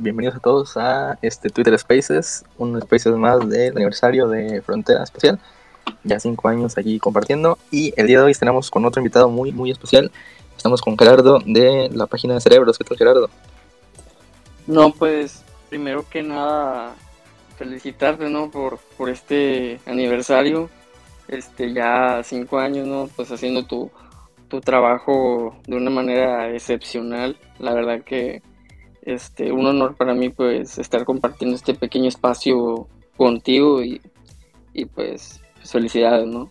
bienvenidos a todos a este Twitter Spaces, un Spaces más del aniversario de Frontera Especial. Ya cinco años allí compartiendo. Y el día de hoy tenemos con otro invitado muy, muy especial. Estamos con Gerardo de la página de Cerebros. ¿Qué tal, Gerardo? No, pues primero que nada, felicitarte, ¿no? Por, por este aniversario. Este, ya cinco años, ¿no? Pues haciendo tu, tu trabajo de una manera excepcional. La verdad que este, un honor para mí pues estar compartiendo este pequeño espacio contigo y, pues, pues, felicidades, ¿no?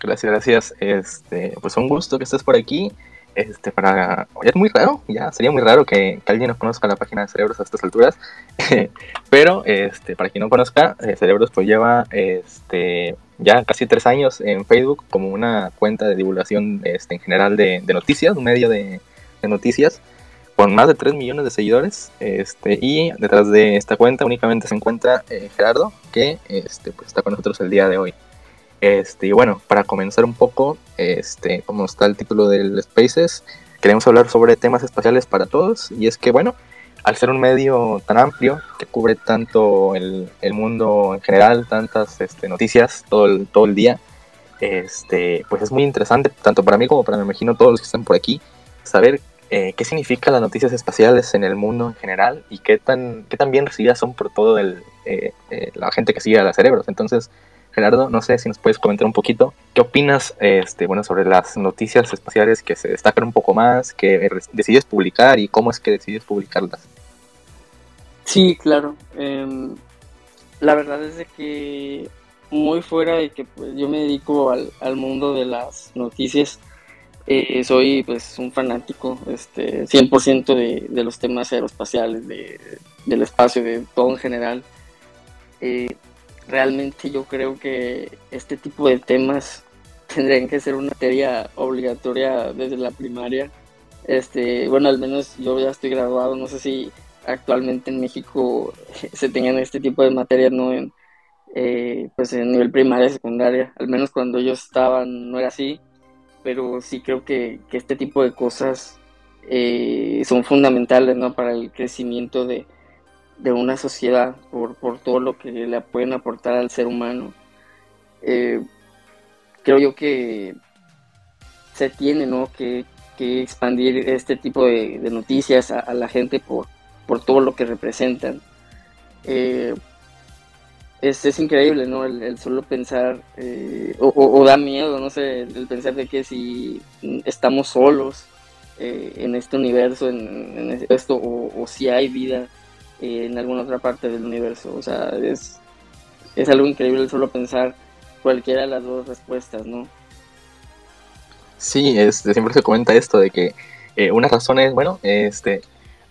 Gracias, gracias. Este, pues un gusto que estés por aquí. Este, para, es muy raro, ya sería muy raro que, alguien no conozca la página de Cerebros a estas alturas, pero este, para quien no conozca, eh, Cerebros pues lleva este, ya casi tres años en Facebook como una cuenta de divulgación este, en general de, noticias, un medio de, noticias con más de 3 millones de seguidores este, y detrás de esta cuenta únicamente se encuentra eh, Gerardo que este, pues, está con nosotros el día de hoy. Este, y bueno, para comenzar un poco, este, como está el título del Spaces, queremos hablar sobre temas espaciales para todos y es que bueno, al ser un medio tan amplio que cubre tanto el, mundo en general, tantas este, noticias todo el, todo el día, este, pues es muy interesante, tanto para mí como para me imagino todos los que están por aquí, saber eh, qué significan las noticias espaciales en el mundo en general y qué tan, qué tan bien recibidas son por toda eh, eh, la gente que sigue a los cerebros. Entonces, Gerardo, no sé si nos puedes comentar un poquito qué opinas este, bueno, sobre las noticias espaciales que se destacan un poco más, que decides publicar y cómo es que decides publicarlas. Sí, claro. Em, la verdad es de que muy fuera de que pues, yo me dedico al, mundo de las noticias, eh, soy pues un fanático este, 100% de, de los temas aeroespaciales, de, del espacio, de todo en general. Eh, realmente yo creo que este tipo de temas tendrían que ser una materia obligatoria desde la primaria. Este, bueno, al menos yo ya estoy graduado, no sé si actualmente en México se tengan este tipo de materias, ¿no? En, eh, pues en nivel primaria secundaria, al menos cuando ellos estaban no era así, pero sí creo que, este tipo de cosas eh, son fundamentales, ¿no? Para el crecimiento de, de una sociedad por, por, todo lo que le pueden aportar al ser humano. Eh, creo yo que se tiene ¿no? que, que expandir este tipo de, noticias a, la gente por, por, todo lo que representan. Eh, es, es, increíble, ¿no? El, solo pensar, eh, o, da miedo, no sé, el pensar de que si estamos solos en este universo, en, esto, o, o si hay vida en alguna otra parte del universo. O sea, es, es algo increíble solo pensar cualquiera de las dos respuestas, ¿no? Sí, este, siempre se comenta esto de que eh, una razón es, bueno, este,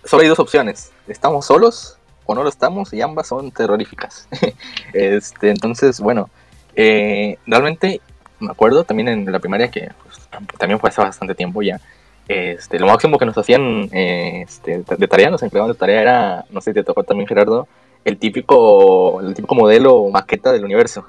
solo hay dos opciones, estamos solos o no lo estamos y ambas son terroríficas. este, entonces, bueno, eh, realmente me acuerdo también en la primaria que pues, también fue hace bastante tiempo ya, este, lo máximo que nos hacían eh, este, de tarea, nos encargaban de tarea era, no sé si te tocó también Gerardo, el típico, el típico modelo maqueta del universo.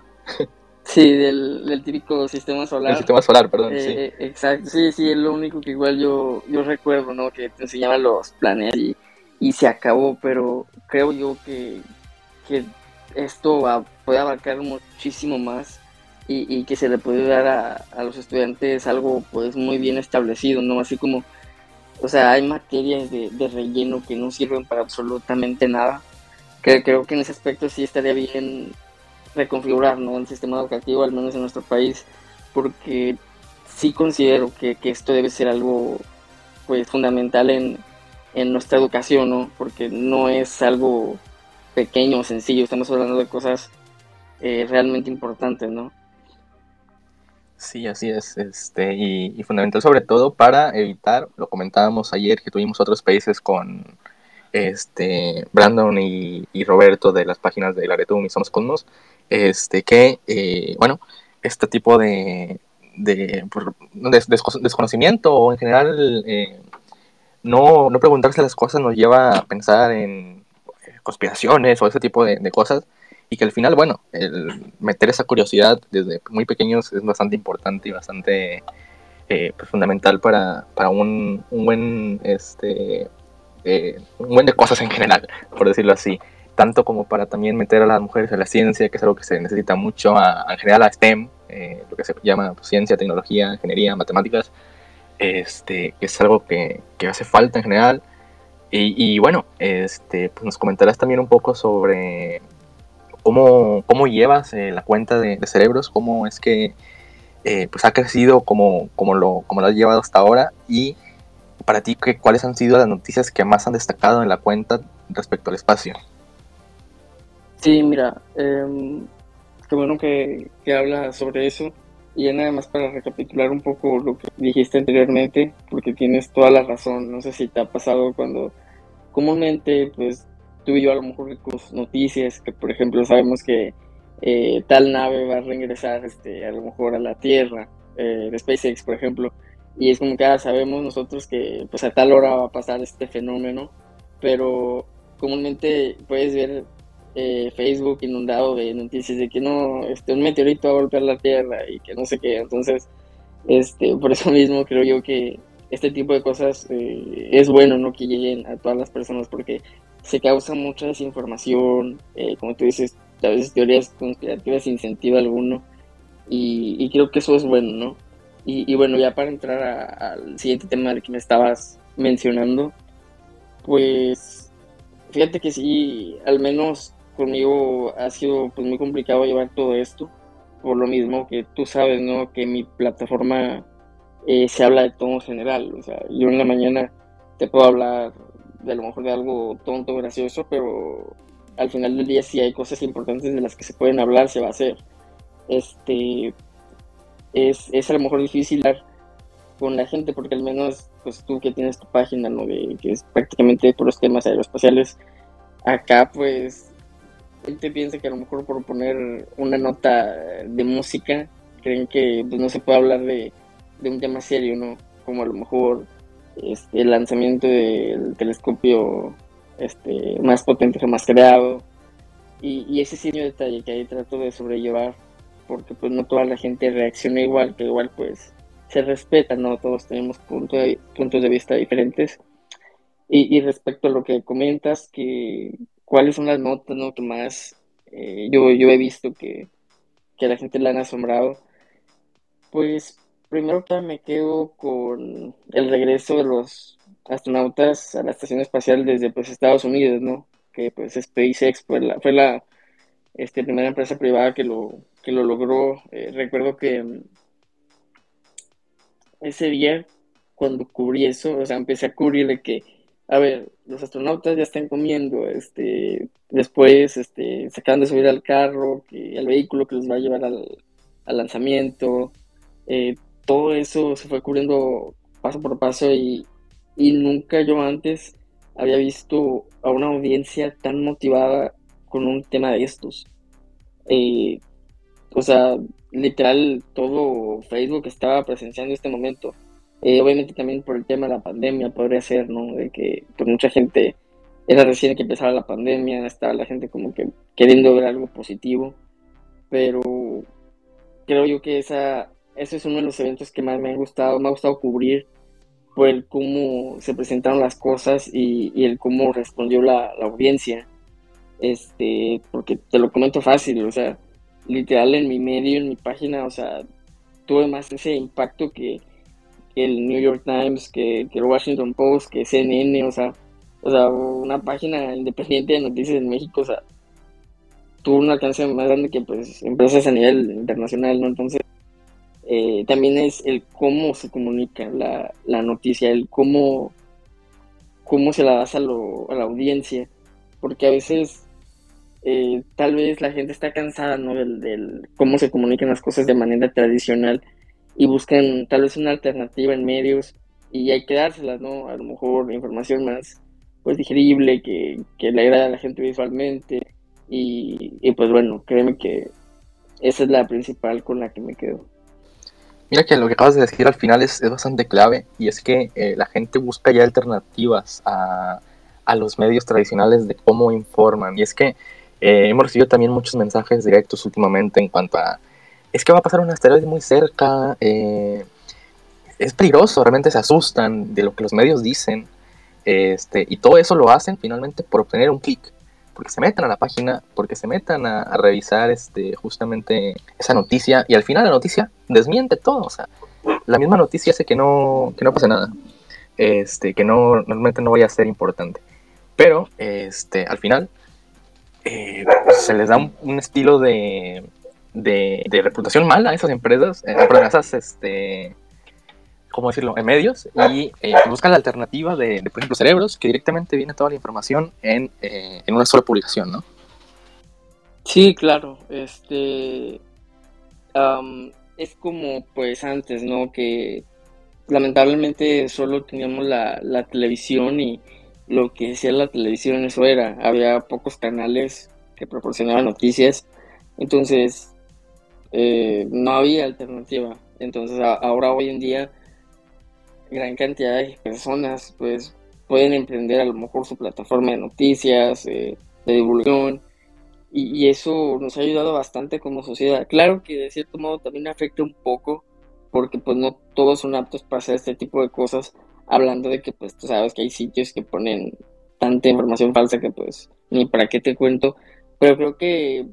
Sí, del, típico sistema solar. El sistema solar, perdón, sí. Eh, exacto, sí, sí, es lo único que igual yo, yo recuerdo, ¿no? Que te enseñaban los planetas y, y se acabó, pero creo yo que, que esto puede abarcar muchísimo más y, que se le puede dar a, los estudiantes algo pues muy bien establecido, ¿no? Así como, o sea, hay materias de, relleno que no sirven para absolutamente nada. Que, creo que en ese aspecto sí estaría bien reconfigurar, ¿no? El sistema educativo, al menos en nuestro país, porque sí considero que, esto debe ser algo pues fundamental en, en nuestra educación, ¿no? Porque no es algo pequeño o sencillo, estamos hablando de cosas eh, realmente importantes, ¿no? Sí, así es, este, y, fundamental sobre todo para evitar, lo comentábamos ayer que tuvimos otros países con este Brandon y, Roberto de las páginas de Laretum y Somos Cosmos, este, que, eh, bueno, este tipo de, de, desconocimiento o en general eh, no, no preguntarse las cosas nos lleva a pensar en conspiraciones o ese tipo de cosas y que al final, bueno, el meter esa curiosidad desde muy pequeños es bastante importante y bastante eh, pues, fundamental para, para un, un, buen este, eh, un buen de cosas en general, por decirlo así. Tanto como para también meter a las mujeres en la ciencia, que es algo que se necesita mucho, a, en general a STEM, eh, lo que se llama pues, ciencia, tecnología, ingeniería, matemáticas, este, que es algo que, que hace falta en general. Y, bueno, este, pues nos comentarás también un poco sobre cómo, cómo llevas eh, la cuenta de, cerebros, cómo es que eh, pues ha crecido, como, lo, lo has llevado hasta ahora y para ti, ¿qué, ¿cuáles han sido las noticias que más han destacado en la cuenta respecto al espacio? Sí, mira, eh, qué bueno que, que habla sobre eso. Y ya nada más para recapitular un poco lo que dijiste anteriormente, porque tienes toda la razón. No sé si te ha pasado cuando comúnmente, pues tú y yo a lo mejor con noticias, que por ejemplo sabemos que eh, tal nave va a regresar este, a lo mejor a la Tierra, eh, de SpaceX, por ejemplo, y es como que ya ah, sabemos nosotros que pues a tal hora va a pasar este fenómeno, pero comúnmente puedes ver eh, Facebook inundado de noticias de que no, este, un meteorito va a golpear la Tierra y que no sé qué. Entonces, este, por eso mismo creo yo que este tipo de cosas eh, es bueno, ¿no? Que lleguen a todas las personas porque se causa mucha desinformación, eh, como tú dices, a veces teorías conspirativas sin sentido alguno. Y, creo que eso es bueno, ¿no? Y, bueno, ya para entrar al siguiente tema del que me estabas mencionando, pues fíjate que sí, al menos conmigo ha sido pues muy complicado llevar todo esto, por lo mismo que tú sabes, ¿no? Que mi plataforma eh, se habla de todo en general, o sea, yo en la mañana te puedo hablar de a lo mejor de algo tonto, gracioso, pero al final del día si hay cosas importantes de las que se pueden hablar, se va a hacer. Este, es, es a lo mejor difícil hablar con la gente porque al menos pues tú que tienes tu página, ¿no? De, que es prácticamente por los temas aeroespaciales, acá pues gente piensa que a lo mejor por poner una nota de música creen que pues, no se puede hablar de, un tema serio, ¿no? Como a lo mejor este, el lanzamiento del telescopio este, más potente jamás creado. Y, y ese serio detalle que ahí trato de sobrellevar, porque pues no toda la gente reacciona igual, que igual pues se respeta, ¿no? Todos tenemos punto puntos de vista diferentes. Y, y respecto a lo que comentas, que, cuáles son las notas ¿no? que más eh, yo, yo he visto que, que la gente le han asombrado. Pues primero que me quedo con el regreso de los astronautas a la estación espacial desde pues Estados Unidos, ¿no? Que pues SpaceX fue la, fue la este, primera empresa privada que lo, que lo logró. Eh, recuerdo que mm, ese día, cuando cubrí eso, o sea, empecé a cubrir de que a ver, los astronautas ya están comiendo, este, después este, se acaban de subir al carro, que, al vehículo que los va a llevar al, lanzamiento, eh, todo eso se fue cubriendo paso por paso y, nunca yo antes había visto a una audiencia tan motivada con un tema de estos. Eh, o sea, literal, todo Facebook estaba presenciando este momento. Eh, obviamente también por el tema de la pandemia podría ser, ¿no? De que pues mucha gente era recién que empezaba la pandemia, estaba la gente como que queriendo ver algo positivo, pero creo yo que esa, ese es uno de los eventos que más me ha gustado, me ha gustado cubrir por el cómo se presentaron las cosas y, y el cómo respondió la, la, audiencia. Este, porque te lo comento fácil, o sea, literal en mi medio, en mi página, o sea, tuve más ese impacto que el New York Times, que, el Washington Post, que CNN, o sea, o sea, una página independiente de noticias en México, o sea, tuvo una alcance más grande que pues empresas a nivel internacional, ¿no? Entonces, eh, también es el cómo se comunica la, la noticia, el cómo, cómo se la das a, lo, a la audiencia, porque a veces eh, tal vez la gente está cansada, ¿no? Del, del cómo se comunican las cosas de manera tradicional y buscan tal vez una alternativa en medios y hay que dárselas, ¿no? A lo mejor información más pues digerible, que, que le agrada a la gente visualmente y, pues bueno, créeme que esa es la principal con la que me quedo. Mira que lo que acabas de decir al final es, es bastante clave y es que eh, la gente busca ya alternativas a, a, los medios tradicionales de cómo informan y es que eh, hemos recibido también muchos mensajes directos últimamente en cuanto a es que va a pasar un asteroide muy cerca, eh, es peligroso, realmente se asustan de lo que los medios dicen. Este, y todo eso lo hacen finalmente por obtener un clic, porque se metan a la página, porque se metan a, revisar este, justamente esa noticia y al final la noticia desmiente todo, o sea, la misma noticia hace que no, que no pase nada, este, que no, normalmente no vaya a ser importante. Pero este, al final eh, se les da un, estilo de, de, reputación mala a esas empresas, eh, a esas este, ¿cómo decirlo?, en medios y eh, busca la alternativa de, por ejemplo, cerebros, que directamente viene toda la información en, eh, en una sola publicación, ¿no? Sí, claro. Este es como pues antes, ¿no? Que lamentablemente solo teníamos la, la, televisión y lo que decía la televisión eso era. Había pocos canales que proporcionaban noticias. Entonces, eh, no había alternativa. Entonces, ahora hoy en día gran cantidad de personas pues pueden emprender a lo mejor su plataforma de noticias, eh, de divulgación, y, eso nos ha ayudado bastante como sociedad. Claro que de cierto modo también afecta un poco, porque pues no todos son aptos para hacer este tipo de cosas, hablando de que pues tú sabes que hay sitios que ponen tanta información falsa que pues ni para qué te cuento, pero creo que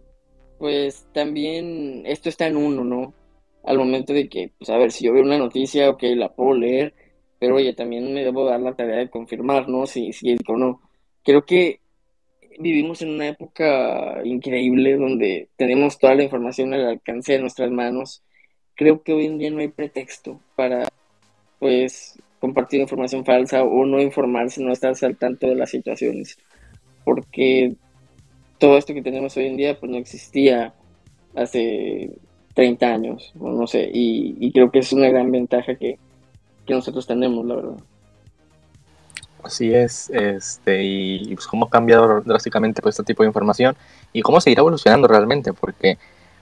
pues también esto está en uno, ¿no? Al momento de que, pues a ver, si yo veo una noticia, ok, la puedo leer, pero oye, también me debo dar la tarea de confirmar, ¿no? Si, es o no. Creo que vivimos en una época increíble donde tenemos toda la información al alcance de nuestras manos. Creo que hoy en día no hay pretexto para, pues, compartir información falsa o no informarse, no estar al tanto de las situaciones. Porque todo esto que tenemos hoy en día, pues no existía hace 30 años, o no sé, y, creo que es una gran ventaja que, que nosotros tenemos, la verdad. Así es, este, y pues cómo ha cambiado drásticamente pues, este tipo de información y cómo seguirá evolucionando realmente, porque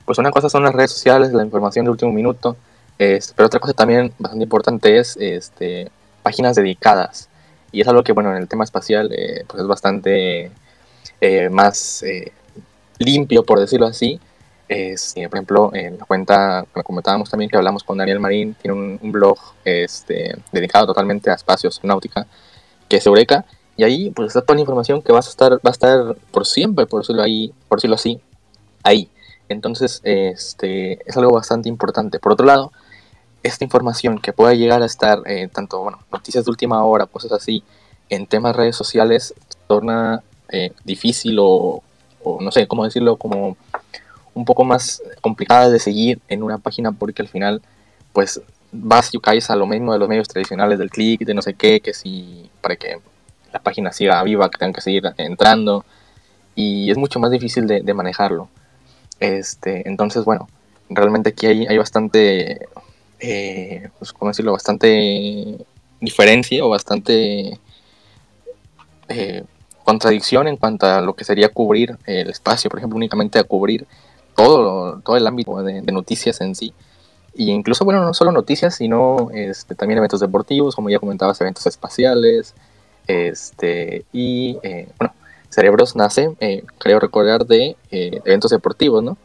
pues una cosa son las redes sociales, la información de último minuto, este, pero otra cosa también bastante importante es este, páginas dedicadas. Y es algo que, bueno, en el tema espacial eh, pues es bastante eh, más eh, limpio, por decirlo así, es, por ejemplo, en la cuenta, como comentábamos también que hablamos con Daniel Marín, tiene un, blog este, dedicado totalmente a espacios náutica, que es Eureka, y ahí pues está toda la información que vas a estar, va a estar por siempre, por decirlo, ahí, por decirlo así, ahí. Entonces, este, es algo bastante importante. Por otro lado, esta información que pueda llegar a estar, eh, tanto, bueno, noticias de última hora, cosas así, en temas redes sociales, torna eh, difícil o, o, no sé cómo decirlo, como un poco más complicada de seguir en una página porque al final pues vas y caes a lo mismo de los medios tradicionales del click, de no sé qué, que si para que la página siga viva, que tengan que seguir entrando y es mucho más difícil de, manejarlo. Este, entonces, bueno, realmente aquí hay, hay bastante, eh, pues, ¿cómo decirlo? Bastante diferencia o bastante eh, contradicción en cuanto a lo que sería cubrir el espacio, por ejemplo, únicamente a cubrir todo, todo el ámbito de, noticias en sí. Y incluso, bueno, no solo noticias, sino este, también eventos deportivos, como ya comentabas, eventos espaciales. Este, y eh, bueno, Cerebros nace, eh, creo recordar, de eh, eventos deportivos, ¿no?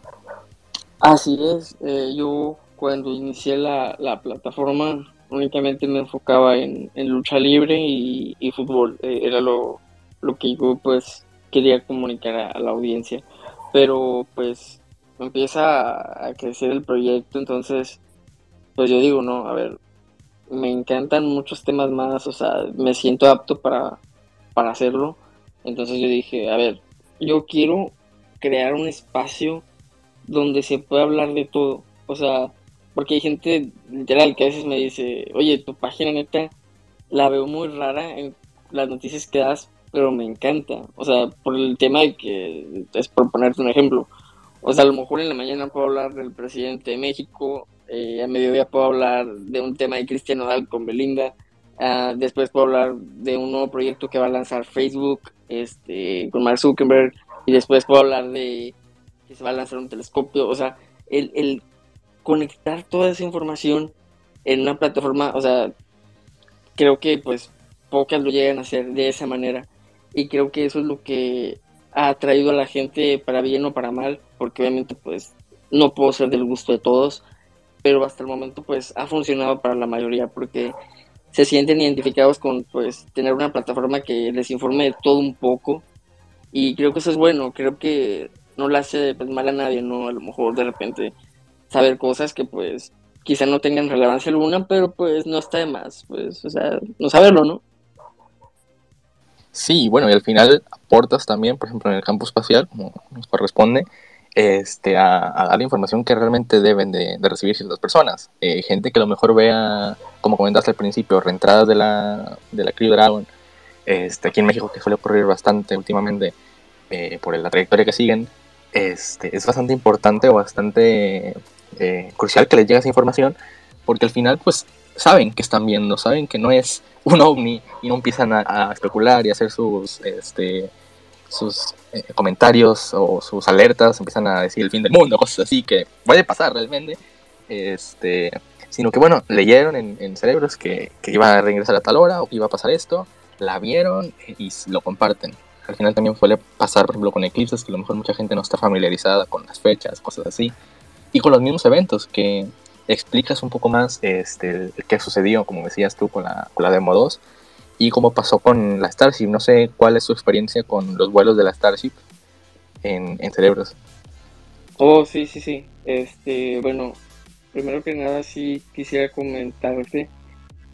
Así es. yo cuando inicié la, la, plataforma únicamente me enfocaba en, lucha libre y, y fútbol. era lo, lo que yo pues quería comunicar a la audiencia. Pero pues empieza a crecer el proyecto, entonces, pues yo digo, no, a ver, me encantan muchos temas más, o sea, me siento apto para, para hacerlo. Entonces yo dije, a ver, yo quiero crear un espacio donde se pueda hablar de todo. O sea, porque hay gente literal que a veces me dice, oye, tu página neta la veo muy rara en las noticias que das, pero me encanta. O sea, por el tema de que, es por ponerte un ejemplo, o sea, a lo mejor en la mañana puedo hablar del presidente de México, eh, a mediodía puedo hablar de un tema de Cristiano Dal con Belinda, ah, después puedo hablar de un nuevo proyecto que va a lanzar Facebook este, con Mark Zuckerberg, y después puedo hablar de que se va a lanzar un telescopio. O sea, el, el conectar toda esa información en una plataforma, o sea, creo que pues pocas lo llegan a hacer de esa manera. Y creo que eso es lo que ha traído a la gente para bien o para mal, porque obviamente pues no puedo ser del gusto de todos, pero hasta el momento pues ha funcionado para la mayoría, porque se sienten identificados con pues tener una plataforma que les informe de todo un poco y creo que eso es bueno, creo que no le hace pues, mal a nadie, ¿no? A lo mejor de repente saber cosas que pues quizá no tengan relevancia alguna, pero pues no está de más, pues, o sea, no saberlo, ¿no? Sí, bueno, y al final aportas también, por ejemplo, en el campo espacial, como nos corresponde, este, a, dar la información que realmente deben de, recibir ciertas personas. Eh, gente que a lo mejor vea, como comentaste al principio, reentradas de la, de la Crew Dragon, este, aquí en México que suele ocurrir bastante últimamente eh, por la trayectoria que siguen, este, es bastante importante o bastante eh, crucial que les llegue esa información, porque al final pues saben que están viendo, saben que no es un ovni y no empiezan a, especular y hacer sus, este, sus eh, comentarios o sus alertas, empiezan a decir el fin del mundo, cosas así que puede pasar realmente, este, sino que bueno, leyeron en, cerebros que, que, iba a regresar a tal hora o que iba a pasar esto, la vieron y lo comparten. Al final también suele pasar, por ejemplo, con eclipses, que a lo mejor mucha gente no está familiarizada con las fechas, cosas así, y con los mismos eventos, que explicas un poco más este, qué sucedió, como decías tú, con la, con la Demo 2 y cómo pasó con la Starship. No sé cuál es su experiencia con los vuelos de la Starship en, en cerebros. Oh, sí, sí, sí. Este, bueno, primero que nada sí quisiera comentarte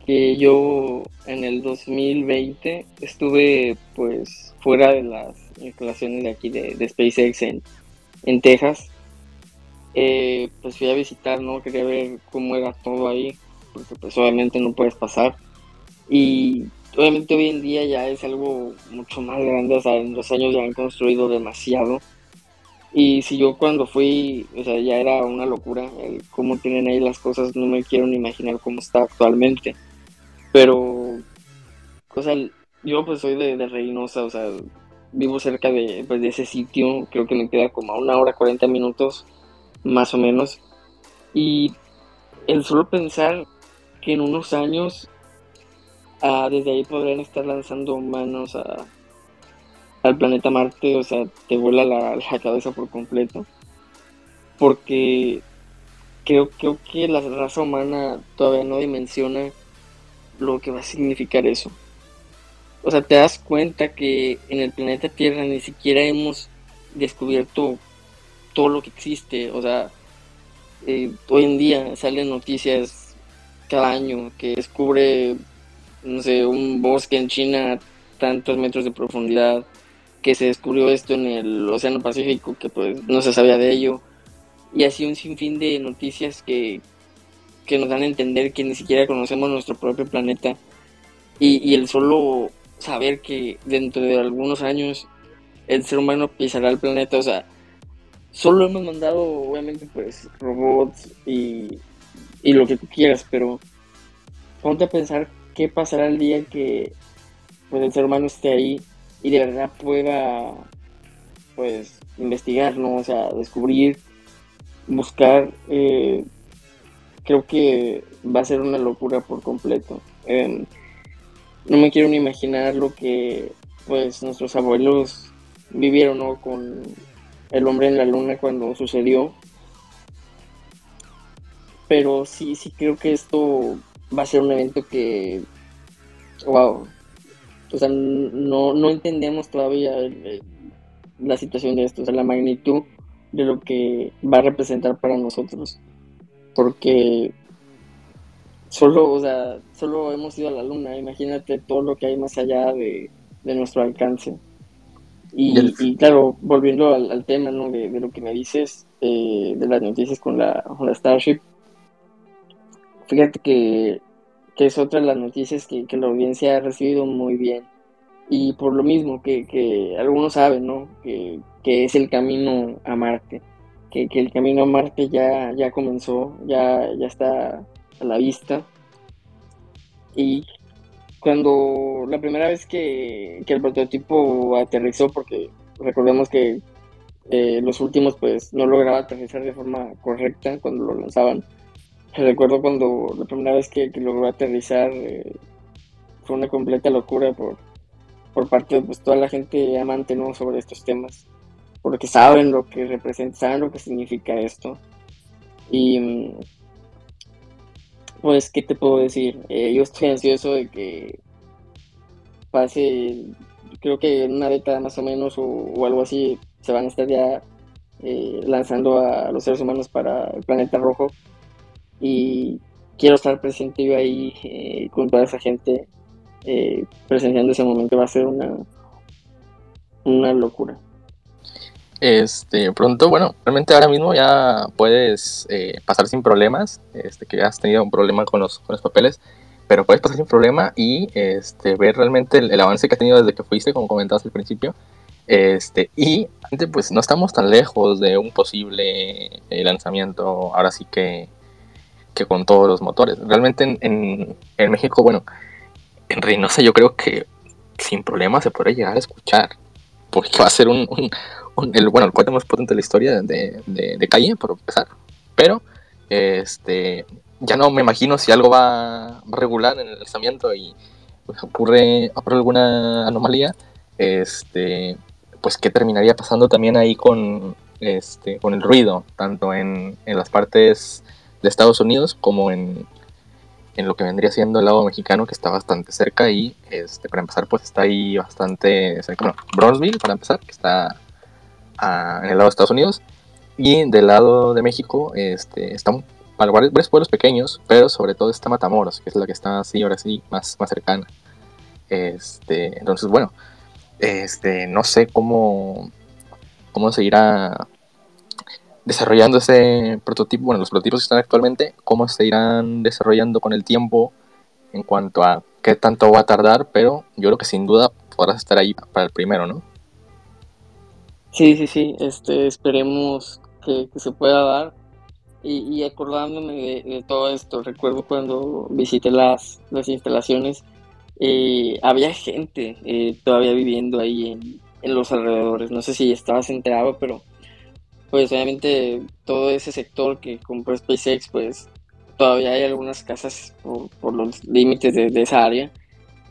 que yo en el 2020 estuve pues fuera de las instalaciones de aquí de, de SpaceX en, en Texas eh, pues fui a visitar, ¿no? Quería ver cómo era todo ahí, porque pues obviamente no puedes pasar. Y obviamente hoy en día ya es algo mucho más grande, o sea, en los años ya han construido demasiado. Y si yo cuando fui, o sea, ya era una locura, el cómo tienen ahí las cosas, no me quiero ni imaginar cómo está actualmente. Pero, o sea, yo pues soy de, de Reynosa, o sea, vivo cerca de, pues, de ese sitio, creo que me queda como a una hora 40 minutos más o menos. Y el solo pensar que en unos años ah, desde ahí podrían estar lanzando humanos a, al planeta Marte, o sea, te vuela la, cabeza por completo. Porque creo, creo que la raza humana todavía no dimensiona lo que va a significar eso. O sea, te das cuenta que en el planeta Tierra ni siquiera hemos descubierto todo lo que existe. O sea, eh, hoy en día salen noticias cada año que descubre, no sé, un bosque en China a tantos metros de profundidad, que se descubrió esto en el Océano Pacífico, que pues no se sabía de ello. Y así un sinfín de noticias que, que nos dan a entender que ni siquiera conocemos nuestro propio planeta. Y, y el solo saber que dentro de algunos años el ser humano pisará el planeta, o sea, Solo hemos mandado, obviamente, pues, robots y, lo que tú quieras, pero ponte a pensar qué pasará el día que pues, el ser humano esté ahí y de verdad pueda, pues, investigar, ¿no? O sea, descubrir, buscar. Eh, creo que va a ser una locura por completo. Em, no me quiero ni imaginar lo que, pues, nuestros abuelos vivieron, ¿no? Con el hombre en la luna cuando sucedió. Pero sí, sí creo que esto va a ser un evento que, wow, o sea, no, no entendemos todavía la situación de esto, o sea, la magnitud de lo que va a representar para nosotros. Porque solo, o sea, solo hemos ido a la luna, imagínate todo lo que hay más allá de, de nuestro alcance. Y, claro, volviendo al, tema ¿no? de, lo que me dices, eh, de las noticias con la, con la Starship, fíjate que, es otra de las noticias que, la audiencia ha recibido muy bien. Y por lo mismo que, algunos saben, ¿no? Que, es el camino a Marte. Que, el camino a Marte ya, ya comenzó, ya, ya está a la vista. Y cuando la primera vez que, el prototipo aterrizó, porque recordemos que eh, los últimos pues no lograba aterrizar de forma correcta cuando lo lanzaban. Recuerdo cuando la primera vez que, logró aterrizar eh, fue una completa locura por, por parte de pues, toda la gente amante ¿no? sobre estos temas, porque saben lo que representa, saben lo que significa esto. Y, Pues, ¿qué te puedo decir? Eh, yo estoy ansioso de que pase, creo que en una década más o menos o, algo así, se van a estar ya eh, lanzando a los seres humanos para el planeta rojo. Y quiero estar presente yo ahí eh, con toda esa gente presenciando ese momento. Va a ser una, una locura. Este, pronto, bueno, realmente ahora mismo ya puedes eh, pasar sin problemas, este, que has tenido un problema con los, con los papeles, pero puedes pasar sin problema y este, ver realmente el, avance que has tenido desde que fuiste, como comentabas al principio. Este, y pues no estamos tan lejos de un posible eh, lanzamiento, ahora sí que, que con todos los motores. Realmente en, en, México, bueno, en Reynosa yo creo que sin problema se puede llegar a escuchar, porque va a ser un, el, bueno, el cuate más potente de la historia de, de, calle, por empezar. Pero, este, ya no me imagino si algo va, regular en el lanzamiento y pues, ocurre, alguna anomalía, este, pues qué terminaría pasando también ahí con, este, con el ruido, tanto en, en las partes de Estados Unidos como en, en lo que vendría siendo el lado mexicano que está bastante cerca y este para empezar pues está ahí bastante cerca, bueno, Bronzeville para empezar que está en el lado de Estados Unidos. Y del lado de México este, están varios pueblos pequeños, pero sobre todo está Matamoros, que es la que está así, ahora sí, más, más cercana. Este, entonces, bueno, este, no sé cómo, cómo se irá desarrollando ese prototipo, bueno, los prototipos que están actualmente, cómo se irán desarrollando con el tiempo en cuanto a qué tanto va a tardar, pero yo creo que sin duda podrás estar ahí para el primero, ¿no? Sí, sí, sí, este, esperemos que, se pueda dar. Y, acordándome de, todo esto, recuerdo cuando visité las, las instalaciones, eh, había gente eh, todavía viviendo ahí en, en, los alrededores. No sé si estabas enterado, pero pues obviamente todo ese sector que compró SpaceX, pues todavía hay algunas casas por, por los límites de esa área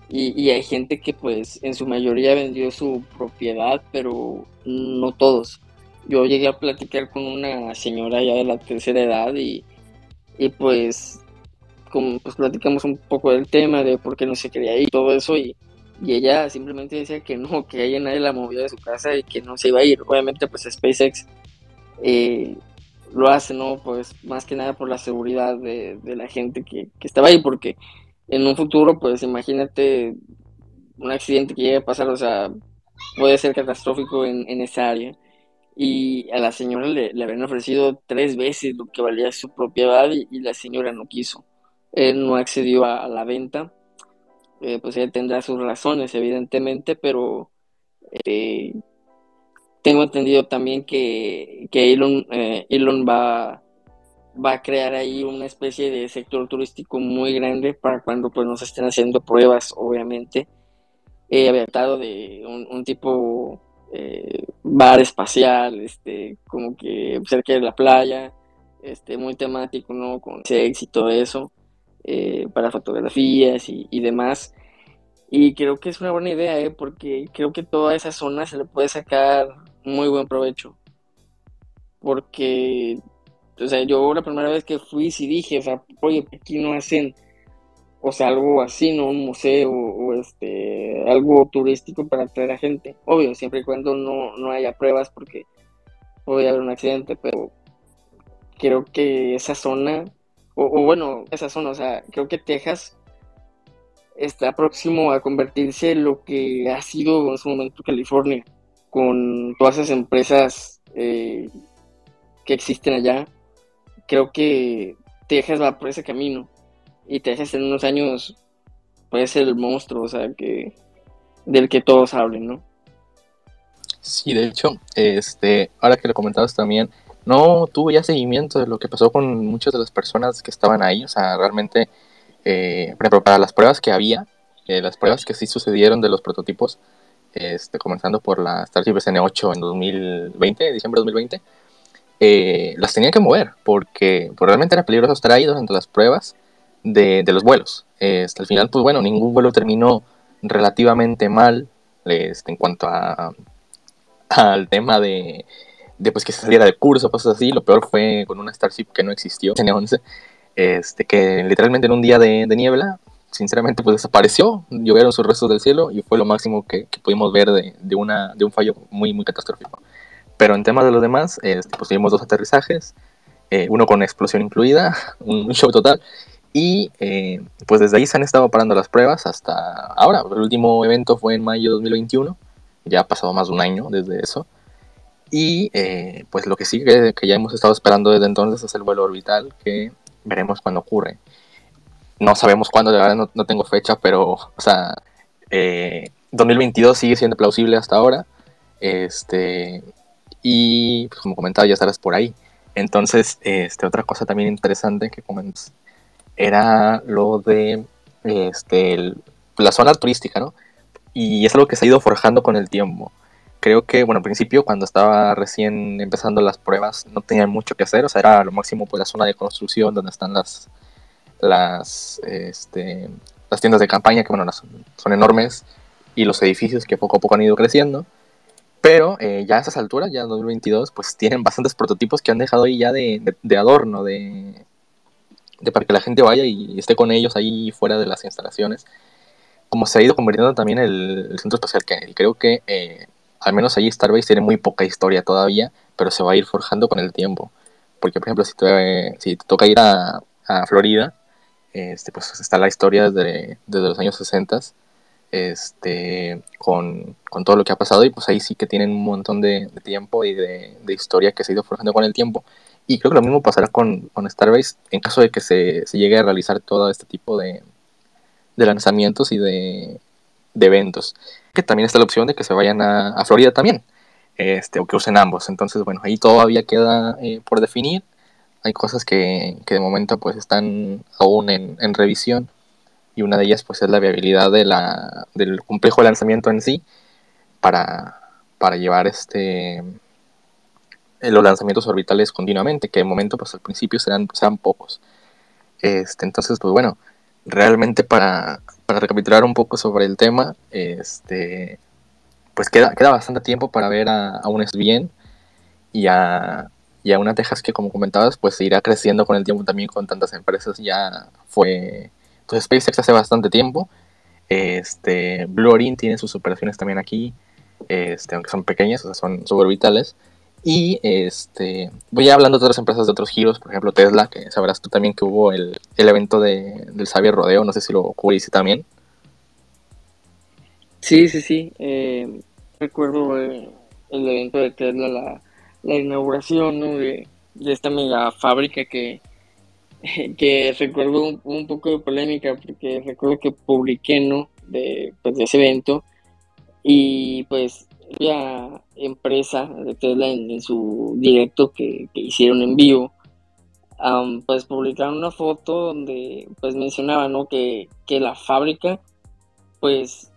y, hay gente que pues en su mayoría vendió su propiedad, pero no todos. Yo llegué a platicar con una señora ya de la tercera edad y, pues, como, pues platicamos un poco del tema de por qué no se quería ir y todo eso y, ella simplemente decía que no, que ella nadie la movió de su casa y que no se iba a ir. Obviamente pues SpaceX eh, lo hace, ¿no? Pues más que nada por la seguridad de, la gente que, que estaba ahí porque en un futuro, pues imagínate un accidente que llegue a pasar, o sea, puede ser catastrófico en, esa área. Y a la señora le, le, habían ofrecido tres veces lo que valía su propiedad y, la señora no quiso. Él no accedió a, la venta. Eh, pues ella tendrá sus razones, evidentemente, pero eh, tengo entendido también que, que Elon, eh, Elon va va a crear ahí una especie de sector turístico muy grande para cuando pues nos estén haciendo pruebas, obviamente. He habitado de un, tipo eh, bar espacial, este, como que cerca de la playa, este, muy temático, ¿no? Con sex y todo eso, eh, para fotografías y, y, demás. Y creo que es una buena idea, ¿eh? Porque creo que toda esa zona se le puede sacar muy buen provecho. Porque o sea, yo la primera vez que fui sí dije, o sea, oye, aquí no hacen, o sea, algo así, ¿no? Un museo o este, algo turístico para atraer a gente. Obvio, siempre y cuando no, no haya pruebas porque puede haber un accidente, pero creo que esa zona, o, bueno, esa zona, o sea, creo que Texas está próximo a convertirse en lo que ha sido en su momento California, con todas esas empresas eh, que existen allá creo que Texas va por ese camino. Y Texas en unos años puede ser el monstruo, o sea, que del que todos hablen, ¿no? Sí, de hecho, este, ahora que lo comentabas también, no tuve ya seguimiento de lo que pasó con muchas de las personas que estaban ahí, o sea, realmente, eh, para las pruebas que había, eh, las pruebas que sí sucedieron de los prototipos, este, comenzando por la Starship SN8 en 2020, diciembre de 2020, eh, las tenían que mover porque pues, realmente era peligroso estar ahí durante las pruebas de, los vuelos. Este, al final, pues bueno, ningún vuelo terminó relativamente mal este, en cuanto a, al tema de, pues, que se saliera de curso, cosas así. Lo peor fue con una Starship que no existió, N11. este, que literalmente en un día de, niebla, sinceramente, pues desapareció, llovieron sus restos del cielo y fue lo máximo que, pudimos ver de, de un fallo muy, muy catastrófico. Pero en temas de los demás, este, pues tuvimos dos aterrizajes, eh, uno con explosión incluida, un show total, y eh, pues desde ahí se han estado parando las pruebas hasta ahora. El último evento fue en mayo de 2021, ya ha pasado más de un año desde eso. Y eh, pues lo que sigue, que ya hemos estado esperando desde entonces, es el vuelo orbital, que veremos cuándo ocurre. No sabemos cuándo, de verdad no, tengo fecha, pero, o sea, 2022 sigue siendo plausible hasta ahora. Este, y pues, como comentaba, ya estarás por ahí. Entonces, este, otra cosa también interesante que comentas era lo de este, la zona turística, ¿no? Y es algo que se ha ido forjando con el tiempo. Creo que, bueno, al principio, cuando estaba recién empezando las pruebas, no tenía mucho que hacer, o sea, era lo máximo pues la zona de construcción donde están las, las, este, las tiendas de campaña, que bueno, son enormes, y los edificios que poco a poco han ido creciendo. Pero eh, ya a esas alturas, ya en 2022, pues tienen bastantes prototipos que han dejado ahí ya de, de adorno, de, de para que la gente vaya y esté con ellos ahí fuera de las instalaciones. Como se ha ido convirtiendo también el, Centro Espacial Kennedy. Creo que eh, al menos ahí Starbase tiene muy poca historia todavía, pero se va a ir forjando con el tiempo. Porque, por ejemplo, si te, si te toca ir a, a Florida, este, pues está la historia desde, desde los años 60 este, con, todo lo que ha pasado y pues ahí sí que tienen un montón de, tiempo y de, de, historia que se ha ido forjando con el tiempo y creo que lo mismo pasará con, Starbase en caso de que se, se, llegue a realizar todo este tipo de, lanzamientos y de, eventos. Que también está la opción de que se vayan a, Florida también, este, o que usen ambos. Entonces, bueno, ahí todavía queda eh, por definir. Hay cosas que, que, de momento pues están aún en, revisión y una de ellas pues es la viabilidad de la, del complejo lanzamiento en sí para, para llevar este los lanzamientos orbitales continuamente, que de momento pues al principio serán, serán pocos. Este, entonces, pues bueno, realmente para, para recapitular un poco sobre el tema, este, pues queda, queda bastante tiempo para ver a, a un SBN y a, y a una que como comentabas, pues irá creciendo con el tiempo también con tantas empresas. Ya fue, pues SpaceX hace bastante tiempo. Este, Blue Origin tiene sus operaciones también aquí, este, aunque son pequeñas, o sea, son suborbitales. Y este, voy hablando de otras empresas de otros giros, por ejemplo Tesla, que sabrás tú también que hubo el, el evento de, del Xavier Rodeo, no sé si lo cubriste también. Sí, sí, sí. Eh, recuerdo eh, el evento de Tesla, la, la inauguración de, de, esta mega fábrica que, que recuerdo un, poco de polémica, porque recuerdo que publiqué ¿no? de, pues, de ese evento y pues la empresa de Tesla en, su directo que, hicieron en vivo, pues publicaron una foto donde pues mencionaba ¿no? que, la fábrica pues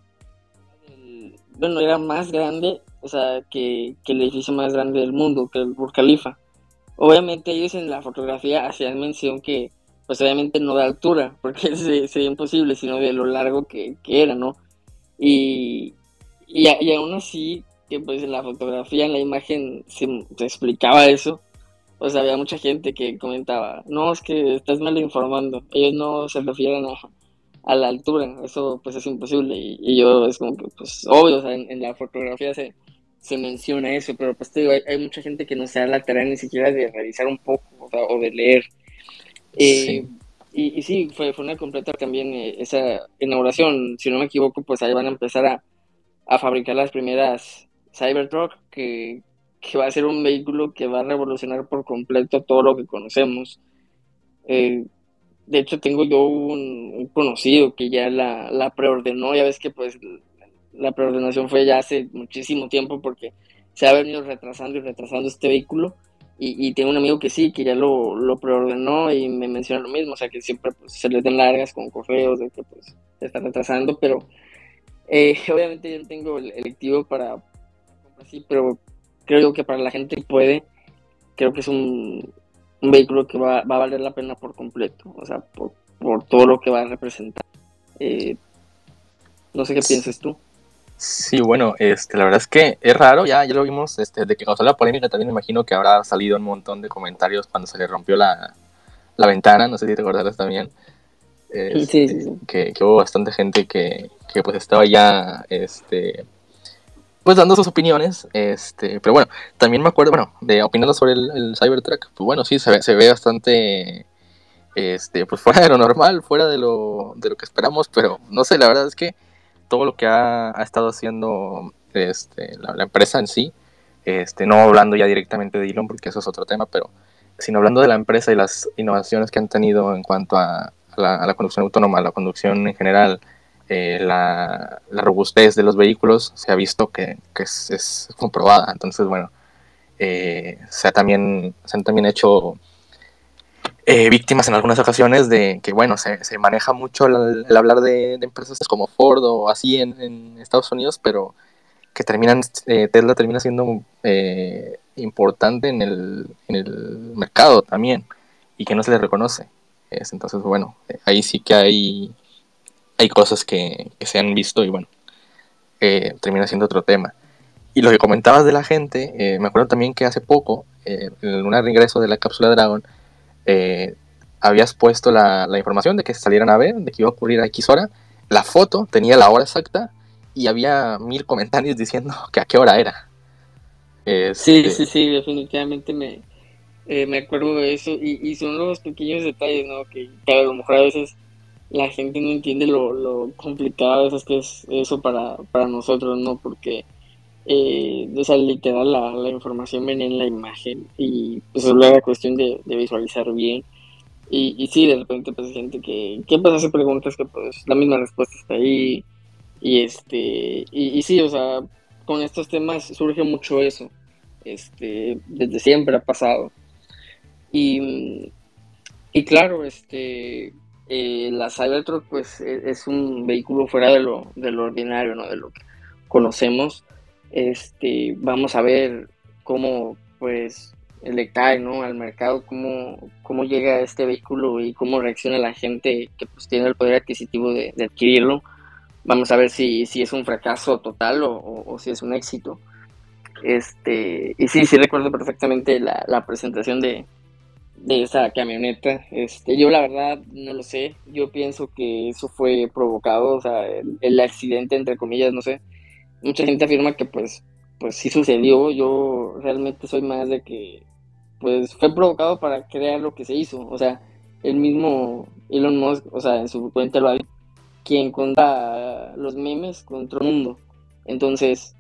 bueno era más grande o sea que, el edificio más grande del mundo que el Burj Khalifa obviamente ellos en la fotografía hacían mención que pues obviamente no de altura porque sería imposible sino de lo largo que, era no y, y, aún así, que pues en la fotografía, en la imagen se, explicaba eso, pues había mucha gente que comentaba, no, es que estás mal informando, ellos no se refieren a, la altura, eso pues es imposible, y, yo es como que, pues obvio, o sea, en, la fotografía se, se menciona eso, pero pues te digo, hay, mucha gente que no se da la tarea ni siquiera de revisar un poco, o, de leer. Eh, y, y, sí, fue, fue una completa también eh, esa inauguración, si no me equivoco, pues ahí van a empezar a a fabricar las primeras Cybertruck, que, que va a ser un vehículo que va a revolucionar por completo todo lo que conocemos. Eh, de hecho, tengo yo un, conocido que ya la, la, preordenó, ya ves que pues la preordenación fue ya hace muchísimo tiempo porque se ha venido retrasando y retrasando este vehículo. Y, tengo un amigo que sí, que ya lo, lo, preordenó y me menciona lo mismo, o sea que siempre pues, se le den largas con correos de que pues se está retrasando, pero eh, obviamente yo no tengo el electivo para así, pero creo que para la gente que puede, creo que es un, vehículo que va, a valer la pena por completo, o sea, por, todo lo que va a representar. Eh, no sé qué piensas tú. Sí, bueno, este, la verdad es que es raro, ya, ya lo vimos, este, de que causó la polémica también me imagino que habrá salido un montón de comentarios cuando se le rompió la, la ventana, no sé si te acordarás también. Este, que, hubo bastante gente que, que, pues estaba ya este pues dando sus opiniones este pero bueno también me acuerdo bueno de opinando sobre el, Cybertruck pues bueno sí se ve, se ve bastante este pues fuera de lo normal fuera de lo, de lo que esperamos pero no sé la verdad es que todo lo que ha, ha estado haciendo este, la, empresa en sí este no hablando ya directamente de Elon porque eso es otro tema pero sino hablando de la empresa y las innovaciones que han tenido en cuanto a la, conducción autónoma, la conducción en general, eh, la, robustez de los vehículos se ha visto que, es, comprobada. Entonces, bueno, eh, se, también, se han también hecho eh, víctimas en algunas ocasiones de que, bueno, se, maneja mucho el, hablar de, empresas como Ford o así en, Estados Unidos, pero que terminan, Tesla termina siendo importante en el, en el mercado también y que no se le reconoce entonces, bueno, ahí sí que hay, hay cosas que, se han visto y bueno, eh, termina siendo otro tema. Y lo que comentabas de la gente, eh, me acuerdo también que hace poco, eh, en un regreso de la cápsula Dragon, habías puesto la, información de que se salieran a ver, de que iba a ocurrir a X hora. La foto tenía la hora exacta y había mil comentarios diciendo que a qué hora era. Sí, este sí, sí, definitivamente me, eh, me acuerdo de eso y, son los pequeños detalles, ¿no? Que, a lo mejor a veces la gente no entiende lo, complicado a veces que es eso para, para nosotros, ¿no? Porque, eh, o sea, literal la, información viene en la imagen y pues es la cuestión de, visualizar bien. Y, sí, de repente pues gente que, que pues hace preguntas que pues la misma respuesta está ahí. Y este, y, sí, o sea, con estos temas surge mucho eso. Este, desde siempre ha pasado. Y, y claro, este, eh, la Cybertruck pues e, es, un vehículo fuera de lo, de lo ordinario, ¿no? De lo que conocemos. Este, vamos a ver cómo pues le cae ¿no? al mercado, cómo, cómo llega este vehículo y cómo reacciona la gente que pues tiene el poder adquisitivo de, adquirirlo. Vamos a ver si, si, es un fracaso total o, si es un éxito. Este, y sí, sí recuerdo perfectamente la, la presentación de, de esa camioneta. Este, yo la verdad no lo sé. Yo pienso que eso fue provocado, o sea, el, accidente entre comillas, no sé. Mucha gente afirma que pues, pues sí sucedió. Yo realmente soy más de que pues fue provocado para crear lo que se hizo. O sea, el mismo Elon Musk, o sea, en su cuenta lo ha quien contra los memes contra el mundo. Entonces,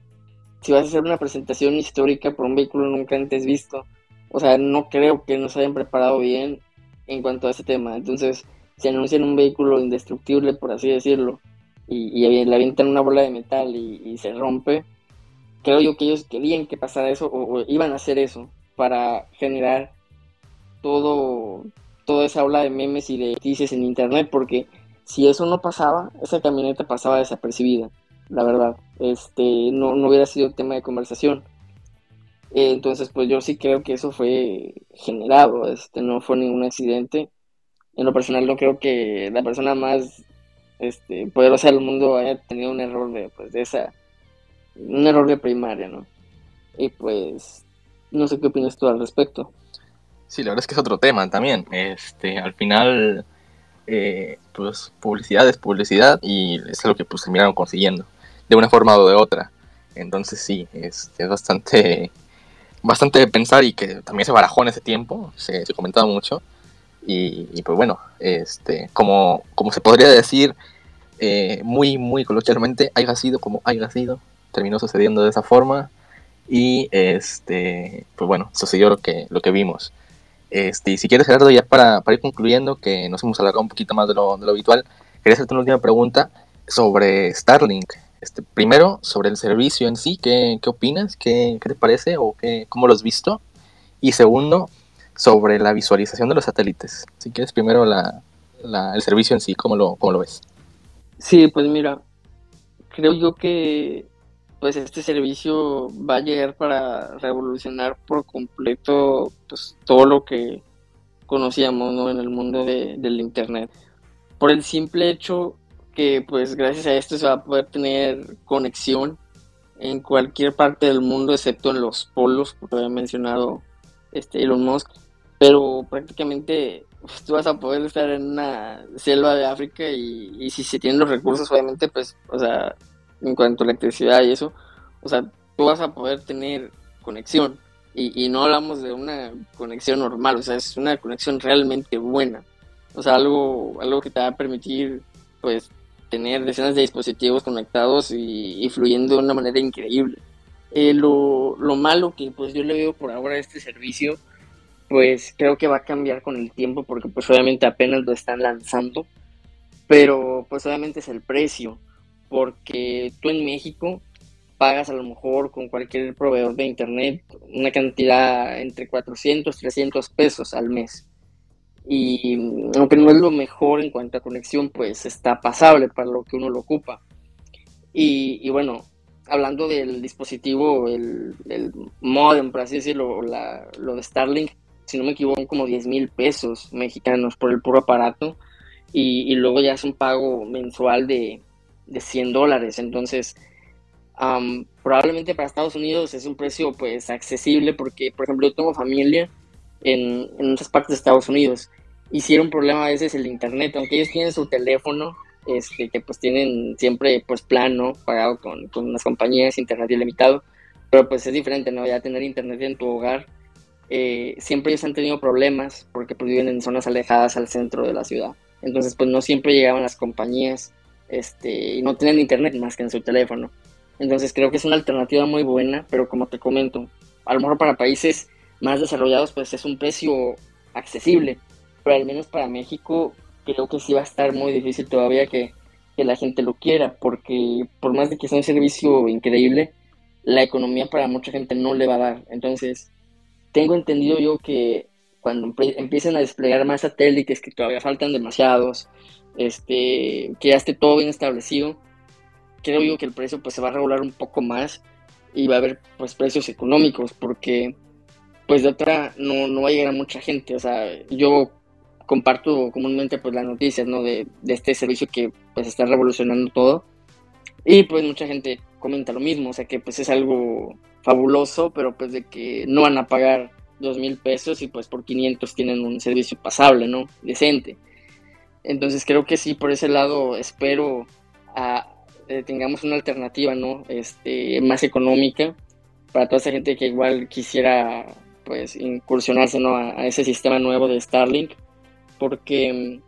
si vas a hacer una presentación histórica por un vehículo nunca antes visto, o sea, no creo que nos hayan preparado bien en cuanto a ese tema. Entonces, si anuncian un vehículo indestructible, por así decirlo, y, y le avientan una bola de metal y, se rompe, creo yo que ellos querían que pasara eso o, iban a hacer eso para generar todo toda esa ola de memes y de noticias en internet porque si eso no pasaba esa camioneta pasaba desapercibida la verdad este no, no hubiera sido tema de conversación eh, entonces, pues yo sí creo que eso fue generado, este, no fue ningún accidente. En lo personal no creo que la persona más este, poderosa del mundo haya tenido un error de, pues, de esa, un error de primaria, ¿no? Y pues, no sé qué opinas tú al respecto. Sí, la verdad es que es otro tema también. Este, al final, eh, pues publicidad es publicidad y es lo que pues terminaron consiguiendo, de una forma o de otra. Entonces sí, es, es bastante bastante de pensar y que también se barajó en ese tiempo, se, comentaba mucho. Y, pues bueno, este, como, como se podría decir eh, muy, muy coloquialmente, haya sido como haya sido, terminó sucediendo de esa forma. Y este, pues bueno, sucedió lo que, lo que vimos. Este, y si quieres, Gerardo, ya para, para ir concluyendo, que nos hemos alargado un poquito más de lo, de lo habitual, quería hacerte una última pregunta sobre Starlink. Este, primero, sobre el servicio en sí, ¿qué, opinas? ¿Qué, te parece o qué, cómo lo has visto? Y segundo, sobre la visualización de los satélites. Si quieres, primero la, el servicio en sí, ¿cómo lo, cómo lo ves? Sí, pues mira, creo yo que pues este servicio va a llegar para revolucionar por completo pues, todo lo que conocíamos ¿no? en el mundo de, del internet. Por el simple hecho que pues gracias a esto se va a poder tener conexión en cualquier parte del mundo excepto en los polos, porque había mencionado este Elon Musk, pero prácticamente pues, tú vas a poder estar en una selva de África y, si se tienen los recursos, obviamente, pues, o sea, en cuanto a electricidad y eso, o sea, tú vas a poder tener conexión. Y, y, no hablamos de una conexión normal, o sea, es una conexión realmente buena. O sea, algo, algo que te va a permitir, pues, tener decenas de dispositivos conectados y, y fluyendo de una manera increíble. Eh, lo, lo, malo que pues yo le veo por ahora a este servicio, pues creo que va a cambiar con el tiempo porque pues obviamente apenas lo están lanzando, pero pues obviamente es el precio, porque tú en México pagas a lo mejor con cualquier proveedor de internet una cantidad entre 400, 300 pesos al mes. Y aunque no es lo mejor en cuanto a conexión, pues está pasable para lo que uno lo ocupa. Y, bueno, hablando del dispositivo, el, el modem, por así decirlo, la, lo de Starlink, si no me equivoco, como 10 mil pesos mexicanos por el puro aparato. Y, y, luego ya es un pago mensual de, de 100 dólares. Entonces, um, probablemente para Estados Unidos es un precio pues accesible porque, por ejemplo, yo tengo familia en, en muchas partes de Estados Unidos. Y si era un problema a veces el internet, aunque ellos tienen su teléfono, este, que pues tienen siempre pues plan, ¿no? Pagado con, con unas compañías, internet ilimitado, pero pues es diferente, ¿no? Ya tener internet en tu hogar, eh, siempre ellos han tenido problemas porque pues viven en zonas alejadas al centro de la ciudad. Entonces pues no siempre llegaban las compañías este, y no tienen internet más que en su teléfono. Entonces creo que es una alternativa muy buena, pero como te comento, a lo mejor para países más desarrollados pues es un precio accesible, pero al menos para México creo que sí va a estar muy difícil todavía que, que la gente lo quiera, porque por más de que sea un servicio increíble, la economía para mucha gente no le va a dar. Entonces, tengo entendido yo que cuando empiecen a desplegar más satélites, que todavía faltan demasiados, este, que ya esté todo bien establecido, creo yo que el precio pues se va a regular un poco más y va a haber pues precios económicos, porque pues de otra no, no va a llegar a mucha gente. O sea, yo comparto comúnmente pues las noticias, ¿no? De, de, este servicio que pues está revolucionando todo. Y pues mucha gente comenta lo mismo, o sea que pues es algo fabuloso, pero pues de que no van a pagar dos mil pesos y pues por 500 tienen un servicio pasable, ¿no? Decente. Entonces creo que sí, por ese lado espero eh, tengamos una alternativa, ¿no? Este, más económica para toda esa gente que igual quisiera pues incursionarse, ¿no? a, a ese sistema nuevo de Starlink porque mm,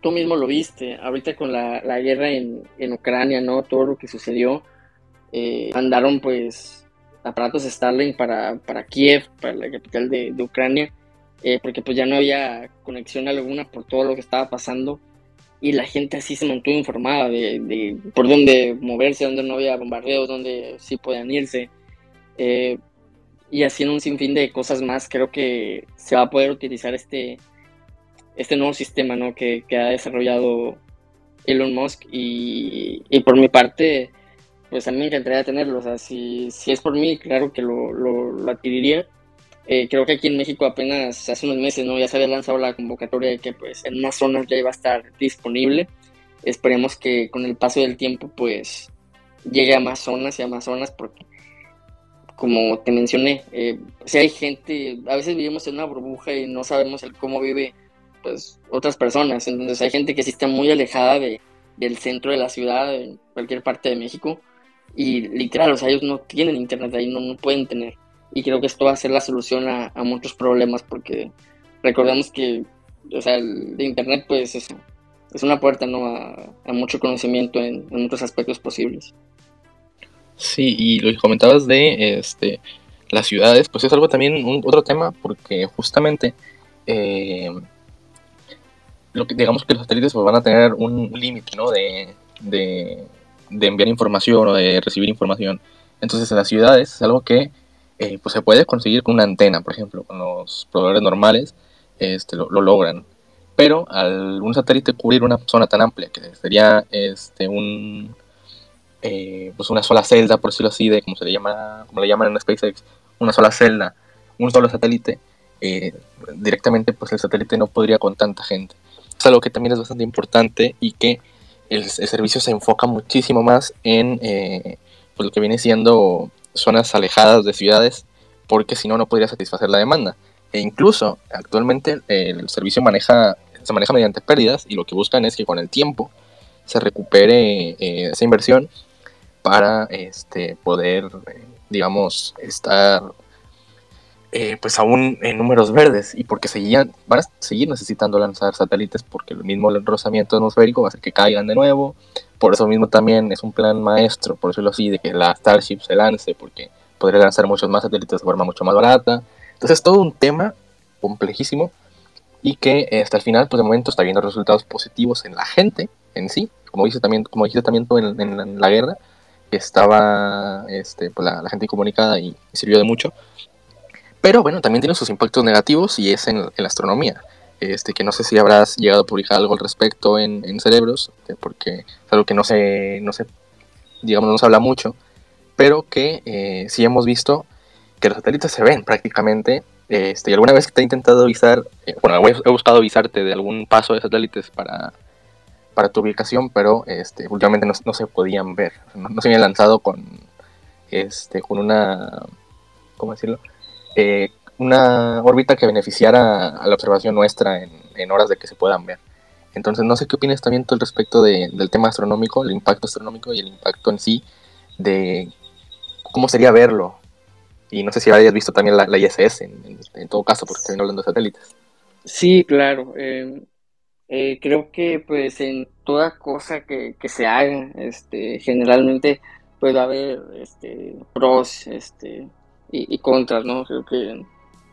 tú mismo lo viste, ahorita con la, la guerra en, en, Ucrania, ¿no? Todo lo que sucedió, eh, mandaron pues aparatos Starlink para, para Kiev, para la capital de, de Ucrania, eh, porque pues ya no había conexión alguna por todo lo que estaba pasando y la gente así se mantuvo informada de, de por dónde moverse, dónde no había bombardeos, dónde sí podían irse. Eh, y en un sinfín de cosas más, creo que se va a poder utilizar este, este nuevo sistema ¿no? que, que ha desarrollado Elon Musk y, y, por mi parte, pues a mí me encantaría tenerlo, o sea, si, si es por mí, claro que lo, lo, lo adquiriría. Eh, creo que aquí en México apenas hace unos meses ¿no? ya se había lanzado la convocatoria de que pues en unas zonas ya iba a estar disponible. Esperemos que con el paso del tiempo pues llegue a más zonas y a más zonas porque como te mencioné, eh, si hay gente, a veces vivimos en una burbuja y no sabemos el cómo vive pues otras personas, entonces hay gente que sí está muy alejada de, del centro de la ciudad, en cualquier parte de México, y literal, o sea, ellos no tienen internet ahí, no, no pueden tener, y creo que esto va a ser la solución a, a muchos problemas, porque recordemos que, o sea, el internet pues es, es una puerta, ¿no?, a, a mucho conocimiento en, en muchos aspectos posibles. Sí, y lo que comentabas de este, las ciudades, pues es algo también, un, otro tema, porque justamente eh, lo que, digamos que los satélites pues, van a tener un límite ¿no? de, de, de, enviar información o de recibir información. Entonces en las ciudades es algo que eh, pues se puede conseguir con una antena, por ejemplo, con los proveedores normales este, lo, lo logran. Pero al un satélite cubrir una zona tan amplia, que sería este, un, eh, pues una sola celda, por decirlo así, de como se le llama, como le llaman en SpaceX, una sola celda, un solo satélite, eh, directamente pues el satélite no podría con tanta gente. Es algo que también es bastante importante y que el, servicio se enfoca muchísimo más en eh, pues lo que viene siendo zonas alejadas de ciudades, porque si no, no podría satisfacer la demanda. E incluso actualmente el servicio maneja, se maneja mediante pérdidas y lo que buscan es que con el tiempo se recupere eh, esa inversión para este, poder, eh, digamos, estar eh, pues aún en números verdes y porque seguían, van a seguir necesitando lanzar satélites porque el mismo rozamiento atmosférico va a hacer que caigan de nuevo. Por eso mismo también es un plan maestro, por decirlo así, de que la Starship se lance porque podría lanzar muchos más satélites de forma mucho más barata. Entonces todo un tema complejísimo y que hasta el final, pues de momento está viendo resultados positivos en la gente en sí, como dice también, como dijiste también tú en, la guerra, que estaba este, pues la, gente incomunicada y, sirvió de mucho. Pero bueno, también tiene sus impactos negativos y es en, la astronomía. Este, que no sé si habrás llegado a publicar algo al respecto en, Cerebros, porque es algo que no se, no se, digamos, no se habla mucho, pero que eh, sí hemos visto que los satélites se ven prácticamente. Este, y alguna vez que te he intentado avisar, eh, bueno, he, buscado avisarte de algún paso de satélites para, para tu ubicación, pero este, últimamente no, no se podían ver. No, se habían lanzado con, este, con una, ¿cómo decirlo? Eh, una órbita que beneficiara a la observación nuestra en, en, horas de que se puedan ver. Entonces, no sé qué opinas también tú al respecto de, del tema astronómico, el impacto astronómico y el impacto en sí de cómo sería verlo y no sé si hayas visto también la, ISS, en, todo caso, porque estoy hablando de satélites. Sí, claro. Em, eh, creo que pues en toda cosa que, se haga, este, generalmente puede haber este, pros este, y, contras, ¿no? Creo que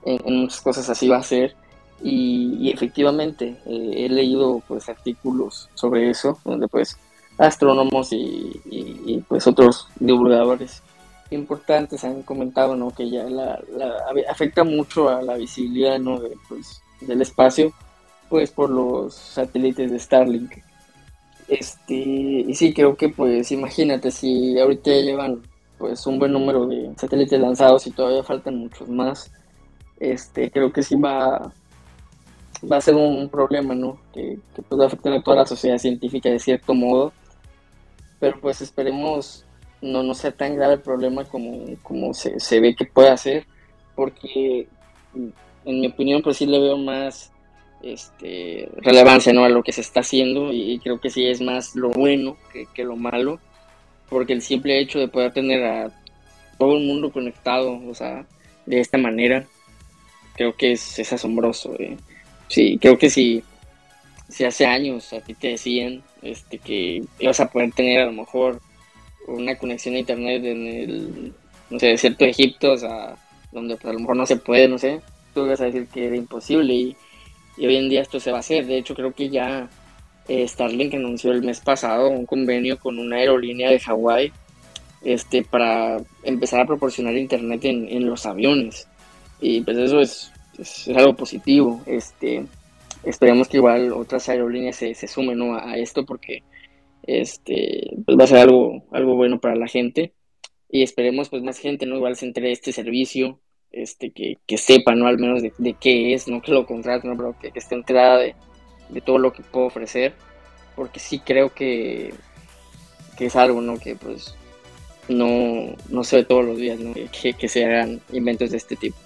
en, muchas cosas así va a ser. Y, efectivamente, eh, he leído pues artículos sobre eso, donde pues astrónomos y, y pues otros divulgadores importantes han comentado ¿no? que ya la, afecta mucho a la visibilidad ¿no? de, pues, del espacio pues por los satélites de Starlink este y sí creo que pues imagínate si ahorita llevan pues un buen número de satélites lanzados y todavía faltan muchos más este creo que sí va va a ser un, problema no que, que pues, va a afectar a toda la sociedad científica de cierto modo. Pero pues esperemos no, no sea tan grave el problema como, como se, se ve que puede ser, porque en mi opinión pues sí le veo más este, relevancia ¿no? a lo que se está haciendo y, creo que sí es más lo bueno que, lo malo, porque el simple hecho de poder tener a todo el mundo conectado, o sea, de esta manera, creo que es, es asombroso. Eh. Sí, creo que si, si hace años a ti te decían este, que ibas a poder tener a lo mejor una conexión a internet en el, no sé, desierto de Egipto, o sea, donde pues, a lo mejor no se puede, no sé, tú vas a decir que era imposible y, hoy en día esto se va a hacer. De hecho, creo que ya eh, Starlink anunció el mes pasado un convenio con una aerolínea de Hawái este, para empezar a proporcionar internet en, los aviones. Y pues eso es, algo positivo. Este, esperemos que igual otras aerolíneas se, se sumen a esto porque este, pues va a ser algo, algo bueno para la gente y esperemos pues más gente, ¿no? Igual se entere de este servicio, este, que, que sepa, ¿no? Al menos de, qué es, no que lo contraten, ¿no? Pero que, esté de, todo lo que puedo ofrecer, porque sí creo que, que es algo, ¿no? Que pues no, no se ve todos los días, ¿no? Que, que se hagan inventos de este tipo.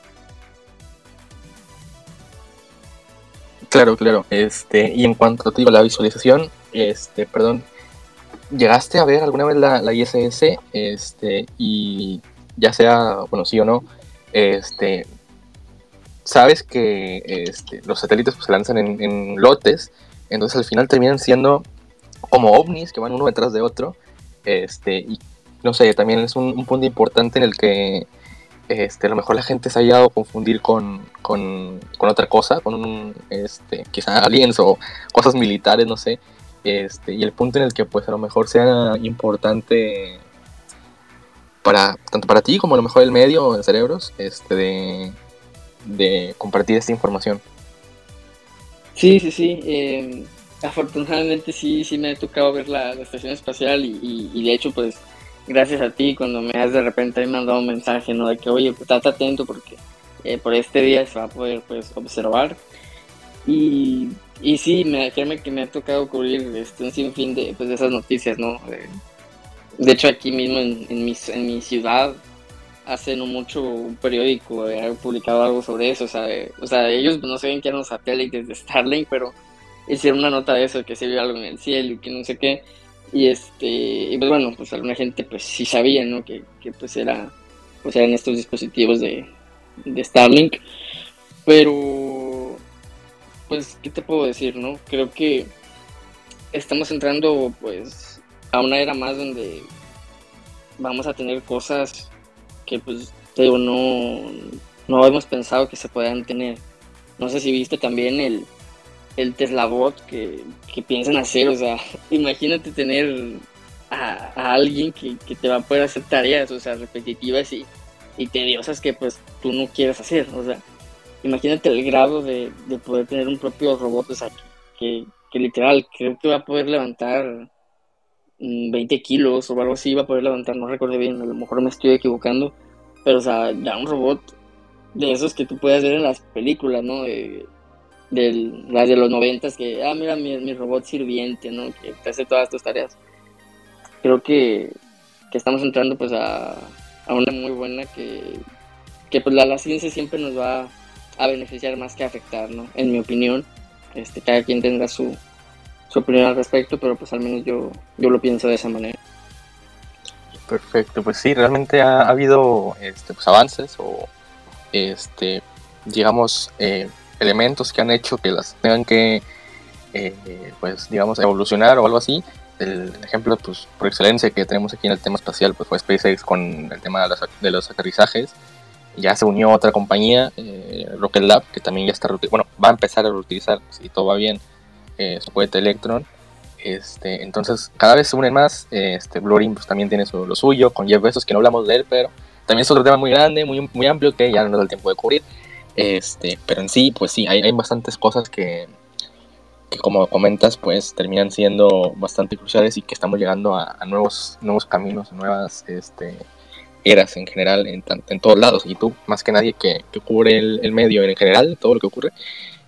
Claro, claro. Este, y en cuanto a la visualización, este, perdón, ¿Llegaste a ver alguna vez la, ISS? Este, y ya sea, bueno, sí o no, este, sabes que este, los satélites pues, se lanzan en, lotes, entonces al final terminan siendo como ovnis que van uno detrás de otro. Este, y no sé, también es un, punto importante en el que este, a lo mejor la gente se ha llegado a confundir con, con, con otra cosa, con un, este, quizá aliens o cosas militares, no sé. Este, y el punto en el que pues a lo mejor sea importante para tanto para ti como a lo mejor el medio de cerebros este de, compartir esta información. Sí sí sí em, afortunadamente sí sí me ha tocado ver la, estación espacial y, de hecho pues gracias a ti cuando me has de repente mandado un mensaje no de que oye pues estate atento porque eh, por este día se va a poder pues observar y y sí, me, créeme que me ha tocado cubrir este, un sinfín de, pues, de esas noticias, ¿no? de hecho, aquí mismo en, mi, en mi ciudad hace no mucho un periódico publicado algo sobre eso, o sea, o sea ellos no saben que eran los satélites de Starlink, pero hicieron una nota de eso, que se vio algo en el cielo y que no sé qué, y este, y pues bueno, pues alguna gente pues sí sabía, ¿no? Que, que pues era, pues eran estos dispositivos de, de Starlink, pero, pues, ¿qué te puedo decir, no? Creo que estamos entrando pues a una era más donde vamos a tener cosas que pues te no no hemos pensado que se puedan tener. No sé si viste también el el Tesla Bot que, que piensan hacer o sea imagínate tener a, alguien que, te va a poder hacer tareas o sea repetitivas y, y tediosas que pues tú no quieres hacer o sea imagínate el grado de, poder tener un propio robot o sea que que literal creo que va a poder levantar 20 mm, kilos o algo así, va a poder levantar, no recuerdo bien, a lo mejor me estoy equivocando, pero o sea, ya un robot de esos que tú puedes ver en las películas, ¿no? De, las de los noventas, que, ah, mira mi, robot sirviente, ¿no? Que te hace todas tus tareas. Creo que, estamos entrando pues a, una muy buena que, que pues la, la ciencia siempre nos va a beneficiar más que afectar, ¿no? En mi opinión este, cada quien tendrá su, opinión al respecto, pero pues al menos yo, yo lo pienso de esa manera. Perfecto, pues sí, realmente ha, habido este, pues, avances o, este, digamos, eh, elementos que han hecho que las tengan que, eh, pues, digamos, evolucionar o algo así. El ejemplo, pues, por excelencia que tenemos aquí en el tema espacial, pues fue SpaceX con el tema de los, de los aterrizajes ya se unió otra compañía, eh, Rocket Lab, que también ya está, bueno, va a empezar a reutilizar, si todo va bien, eh, su cohete Electron. Este, entonces, cada vez se unen más. Este, Blue pues, también tiene lo suyo, con Jeff Bezos, que no hablamos de él, pero también es otro tema muy grande, muy, muy amplio, que ya no nos da el tiempo de cubrir. Este, pero en sí, pues sí, hay, hay bastantes cosas que, que, como comentas, pues terminan siendo bastante cruciales y que estamos llegando a, nuevos, nuevos caminos, nuevas este, eras en general en, en todos lados y tú más que nadie que, que cubre el, medio en general, todo lo que ocurre,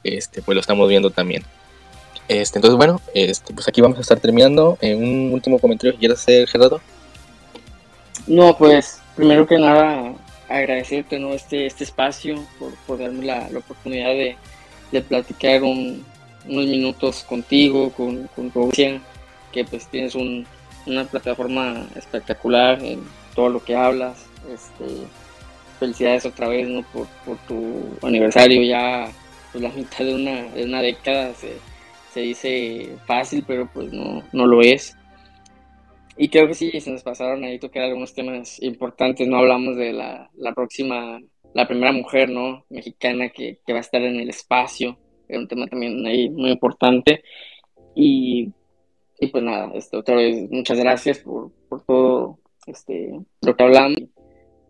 este, pues lo estamos viendo también. Este, entonces bueno, este, pues aquí vamos a estar terminando. eh, un último comentario que quieras hacer, Gerardo. No, pues primero que nada agradecerte ¿no? este, este espacio por, por darme la, oportunidad de, platicar unos minutos contigo, con, con audiencia, que pues tienes un, una plataforma espectacular en todo lo que hablas. Este, felicidades otra vez ¿no? por, por tu aniversario, ya pues, la mitad de una, de una década se, se, dice fácil, pero pues no, no lo es. Y creo que sí, se nos pasaron ahí tocar algunos temas importantes, no hablamos de la, la próxima, la primera mujer, ¿no? Mexicana que, va a estar en el espacio, es un tema también ahí muy importante. Y, y pues nada, esto, otra vez muchas gracias por, por todo este, lo que hablamos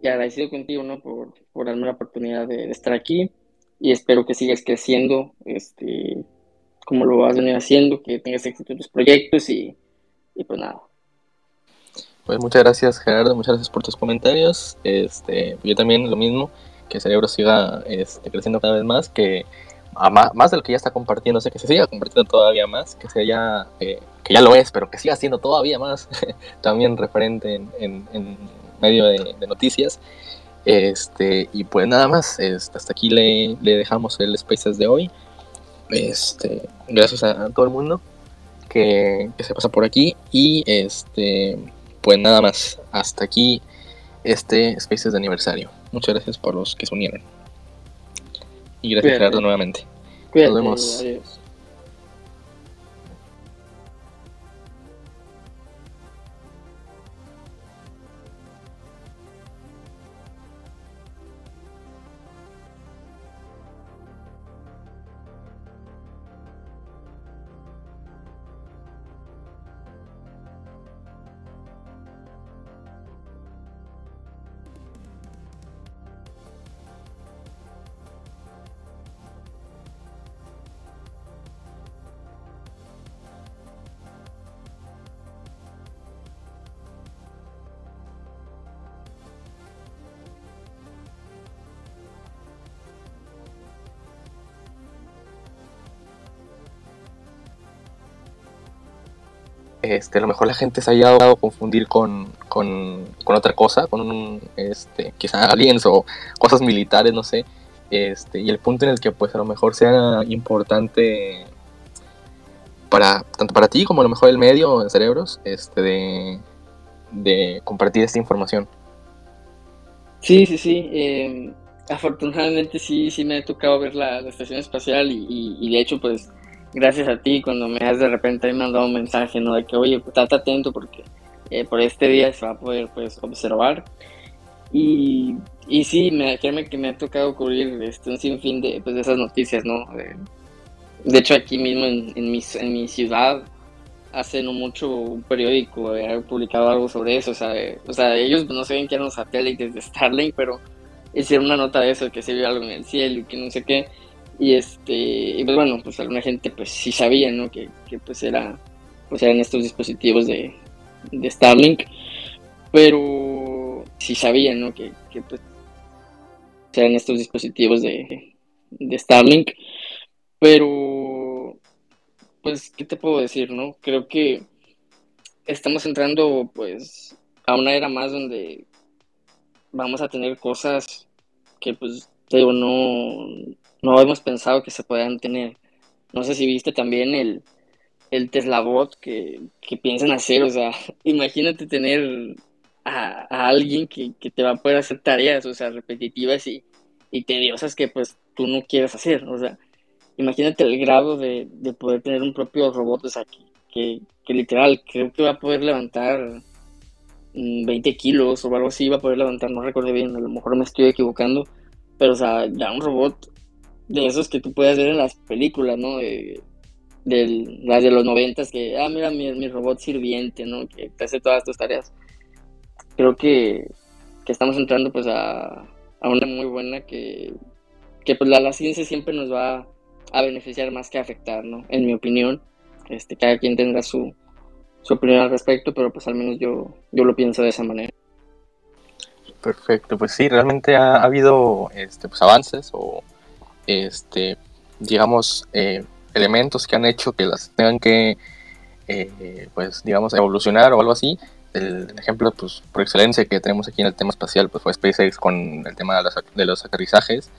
y agradecido contigo, ¿no? Por, por darme la oportunidad de, estar aquí y espero que sigas creciendo, este, como lo vas a venir haciendo, que tengas éxito en tus proyectos y, y pues nada. Pues muchas gracias Gerardo, muchas gracias por tus comentarios. Este, yo también lo mismo, que el cerebro siga este, creciendo cada vez más, que más, más, de lo que ya está compartiendo, sé que se siga compartiendo todavía más, que sea eh, que ya lo es, pero que siga siendo todavía más también referente en, en, medio de, noticias. Este, y pues nada más, este, hasta aquí le, le, dejamos el Spaces de hoy. Este, gracias a, todo el mundo que, que, se pasa por aquí. Y este, pues nada más, hasta aquí este Spaces de aniversario. Muchas gracias por los que se unieron. Y gracias Gerardo nuevamente. Nos vemos. Este, a lo mejor la gente se haya dado a confundir con, con, otra cosa, con un, este, quizá aliens o cosas militares, no sé. Este, y el punto en el que pues a lo mejor sea importante para tanto para ti como a lo mejor el medio, en cerebros, este, de, compartir esta información. Sí, sí, sí. Em, afortunadamente sí, sí me ha tocado ver la, estación espacial y, de hecho pues gracias a ti cuando me has de repente mandado un mensaje, ¿no? De que oye, pues, atento porque eh, por este día se va a poder pues observar. Y, y sí, me, créeme que me ha tocado cubrir este, un sinfín de, pues, de esas noticias, ¿no? De, hecho, aquí mismo en, en, mi, en mi ciudad, hace no mucho un periódico había publicado algo sobre eso. O sea, o sea ellos no saben que eran los satélites de Starlink, pero hicieron una nota de eso, que se vio algo en el cielo y que no sé qué. Y este, y pues bueno, pues alguna gente pues sí sabía, ¿no? Que, que pues era, pues eran estos dispositivos de, de Starlink, pero sí sabían, ¿no? Que, que pues, eran estos dispositivos de, de Starlink, pero pues, ¿qué te puedo decir, no? Creo que estamos entrando, pues, a una era más donde vamos a tener cosas que, pues, te digo, no, no hemos pensado que se puedan tener. No sé si viste también el, el Tesla Bot que, que piensan hacer. O sea, imagínate tener a, alguien que, te va a poder hacer tareas, o sea, repetitivas y, y tediosas que pues tú no quieres hacer. O sea, imagínate el grado de, poder tener un propio robot, o sea, que, que, literal creo que va a poder levantar 20 kilos o algo así, va a poder levantar, no recuerdo bien, a lo mejor me estoy equivocando, pero o sea, ya un robot de esos que tú puedes ver en las películas, ¿no? De, de las de los noventas que, ah, mira mi, robot sirviente, ¿no? Que te hace todas tus tareas. Creo que, estamos entrando pues a, una muy buena que, que pues la, ciencia siempre nos va a beneficiar más que afectar, ¿no? En mi opinión. Este, cada quien tendrá su, su opinión al respecto, pero pues al menos yo, yo lo pienso de esa manera. Perfecto, pues sí, realmente ha, habido este, pues, avances o, este, digamos, eh, elementos que han hecho que las tengan que, eh, pues, digamos, evolucionar o algo así. El, ejemplo, pues, por excelencia que tenemos aquí en el tema espacial, pues fue SpaceX con el tema de los, de los aterrizajes.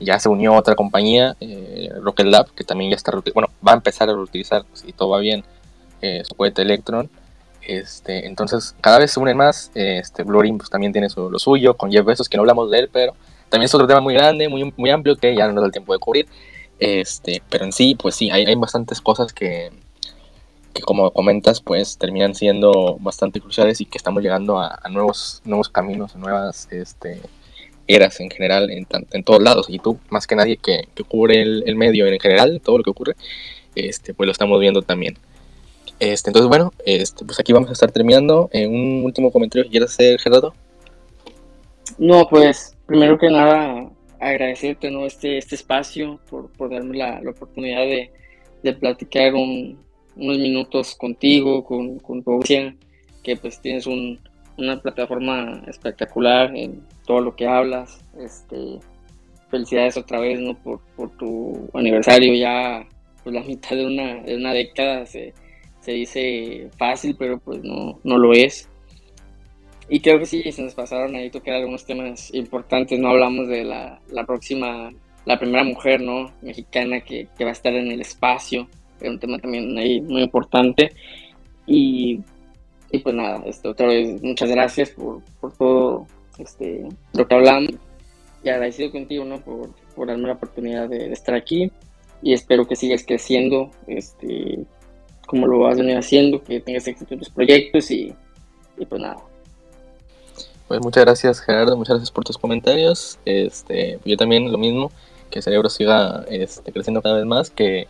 Ya se unió otra compañía, eh, Rocket Lab, que también ya está, bueno, va a empezar a reutilizar, si todo va bien, eh, su cohete Electron. Este, entonces, cada vez se unen más. Este, Blue pues, también tiene lo suyo, con Jeff Bezos, que no hablamos de él, pero también es otro tema muy grande, muy, muy amplio, que ya no nos da el tiempo de cubrir. Este, pero en sí, pues sí, hay, hay bastantes cosas que, que, como comentas, pues terminan siendo bastante cruciales y que estamos llegando a, nuevos, nuevos caminos, nuevas este, eras en general, en, en todos lados. Y tú, más que nadie que, que cubre el, medio en general, todo lo que ocurre, este, pues lo estamos viendo también. Este, entonces, bueno, este, pues aquí vamos a estar terminando. en un último comentario que quieras hacer, Gerardo. No, pues, primero que nada, agradecerte ¿no? este, este espacio por, por darme la, la oportunidad de, de platicar unos minutos contigo, con, con tu audiencia, que pues tienes un, una plataforma espectacular en todo lo que hablas. Este, felicidades otra vez ¿no? por, por tu aniversario, ya pues, la mitad de una, de una década se, se dice fácil, pero pues no, no lo es. Y creo que sí, se nos pasaron ahí tocar algunos temas importantes, ¿no? Hablamos de la, la próxima, la primera mujer, ¿no? Mexicana que, que, va a estar en el espacio, es un tema también ahí muy importante. Y, y pues nada, este, otra vez muchas gracias por, por todo este, lo que hablamos y agradecido contigo, ¿no? Por, por darme la oportunidad de, estar aquí y espero que sigas creciendo, este, como lo vas a venir haciendo, que tengas éxito en tus proyectos y, y pues nada, pues muchas gracias Gerardo, muchas gracias por tus comentarios. Este, yo también lo mismo, que el cerebro siga este, creciendo cada vez más, que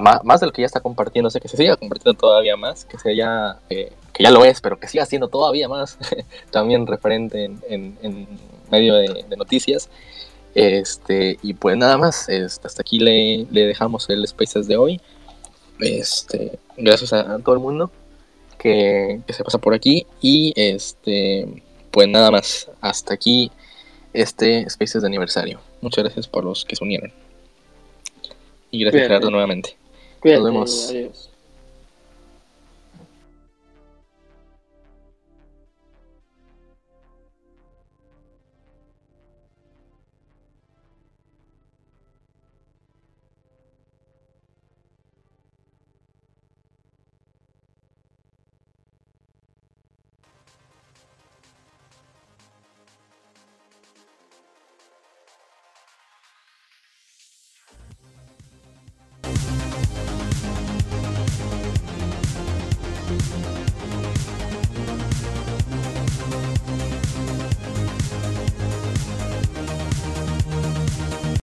más, más, de lo que ya está compartiendo, sé que se siga compartiendo todavía más, que sea ya, eh, que ya lo es, pero que siga siendo todavía más también referente en, medio de, noticias. Este, y pues nada más, este, hasta aquí le, dejamos el Spaces de hoy. Este, gracias a, a todo el mundo que, que, se pasa por aquí y este pues nada más, hasta aquí este Spaces de aniversario. Muchas gracias por los que se unieron. Y gracias Gerardo nuevamente. Nos vemos. Adiós.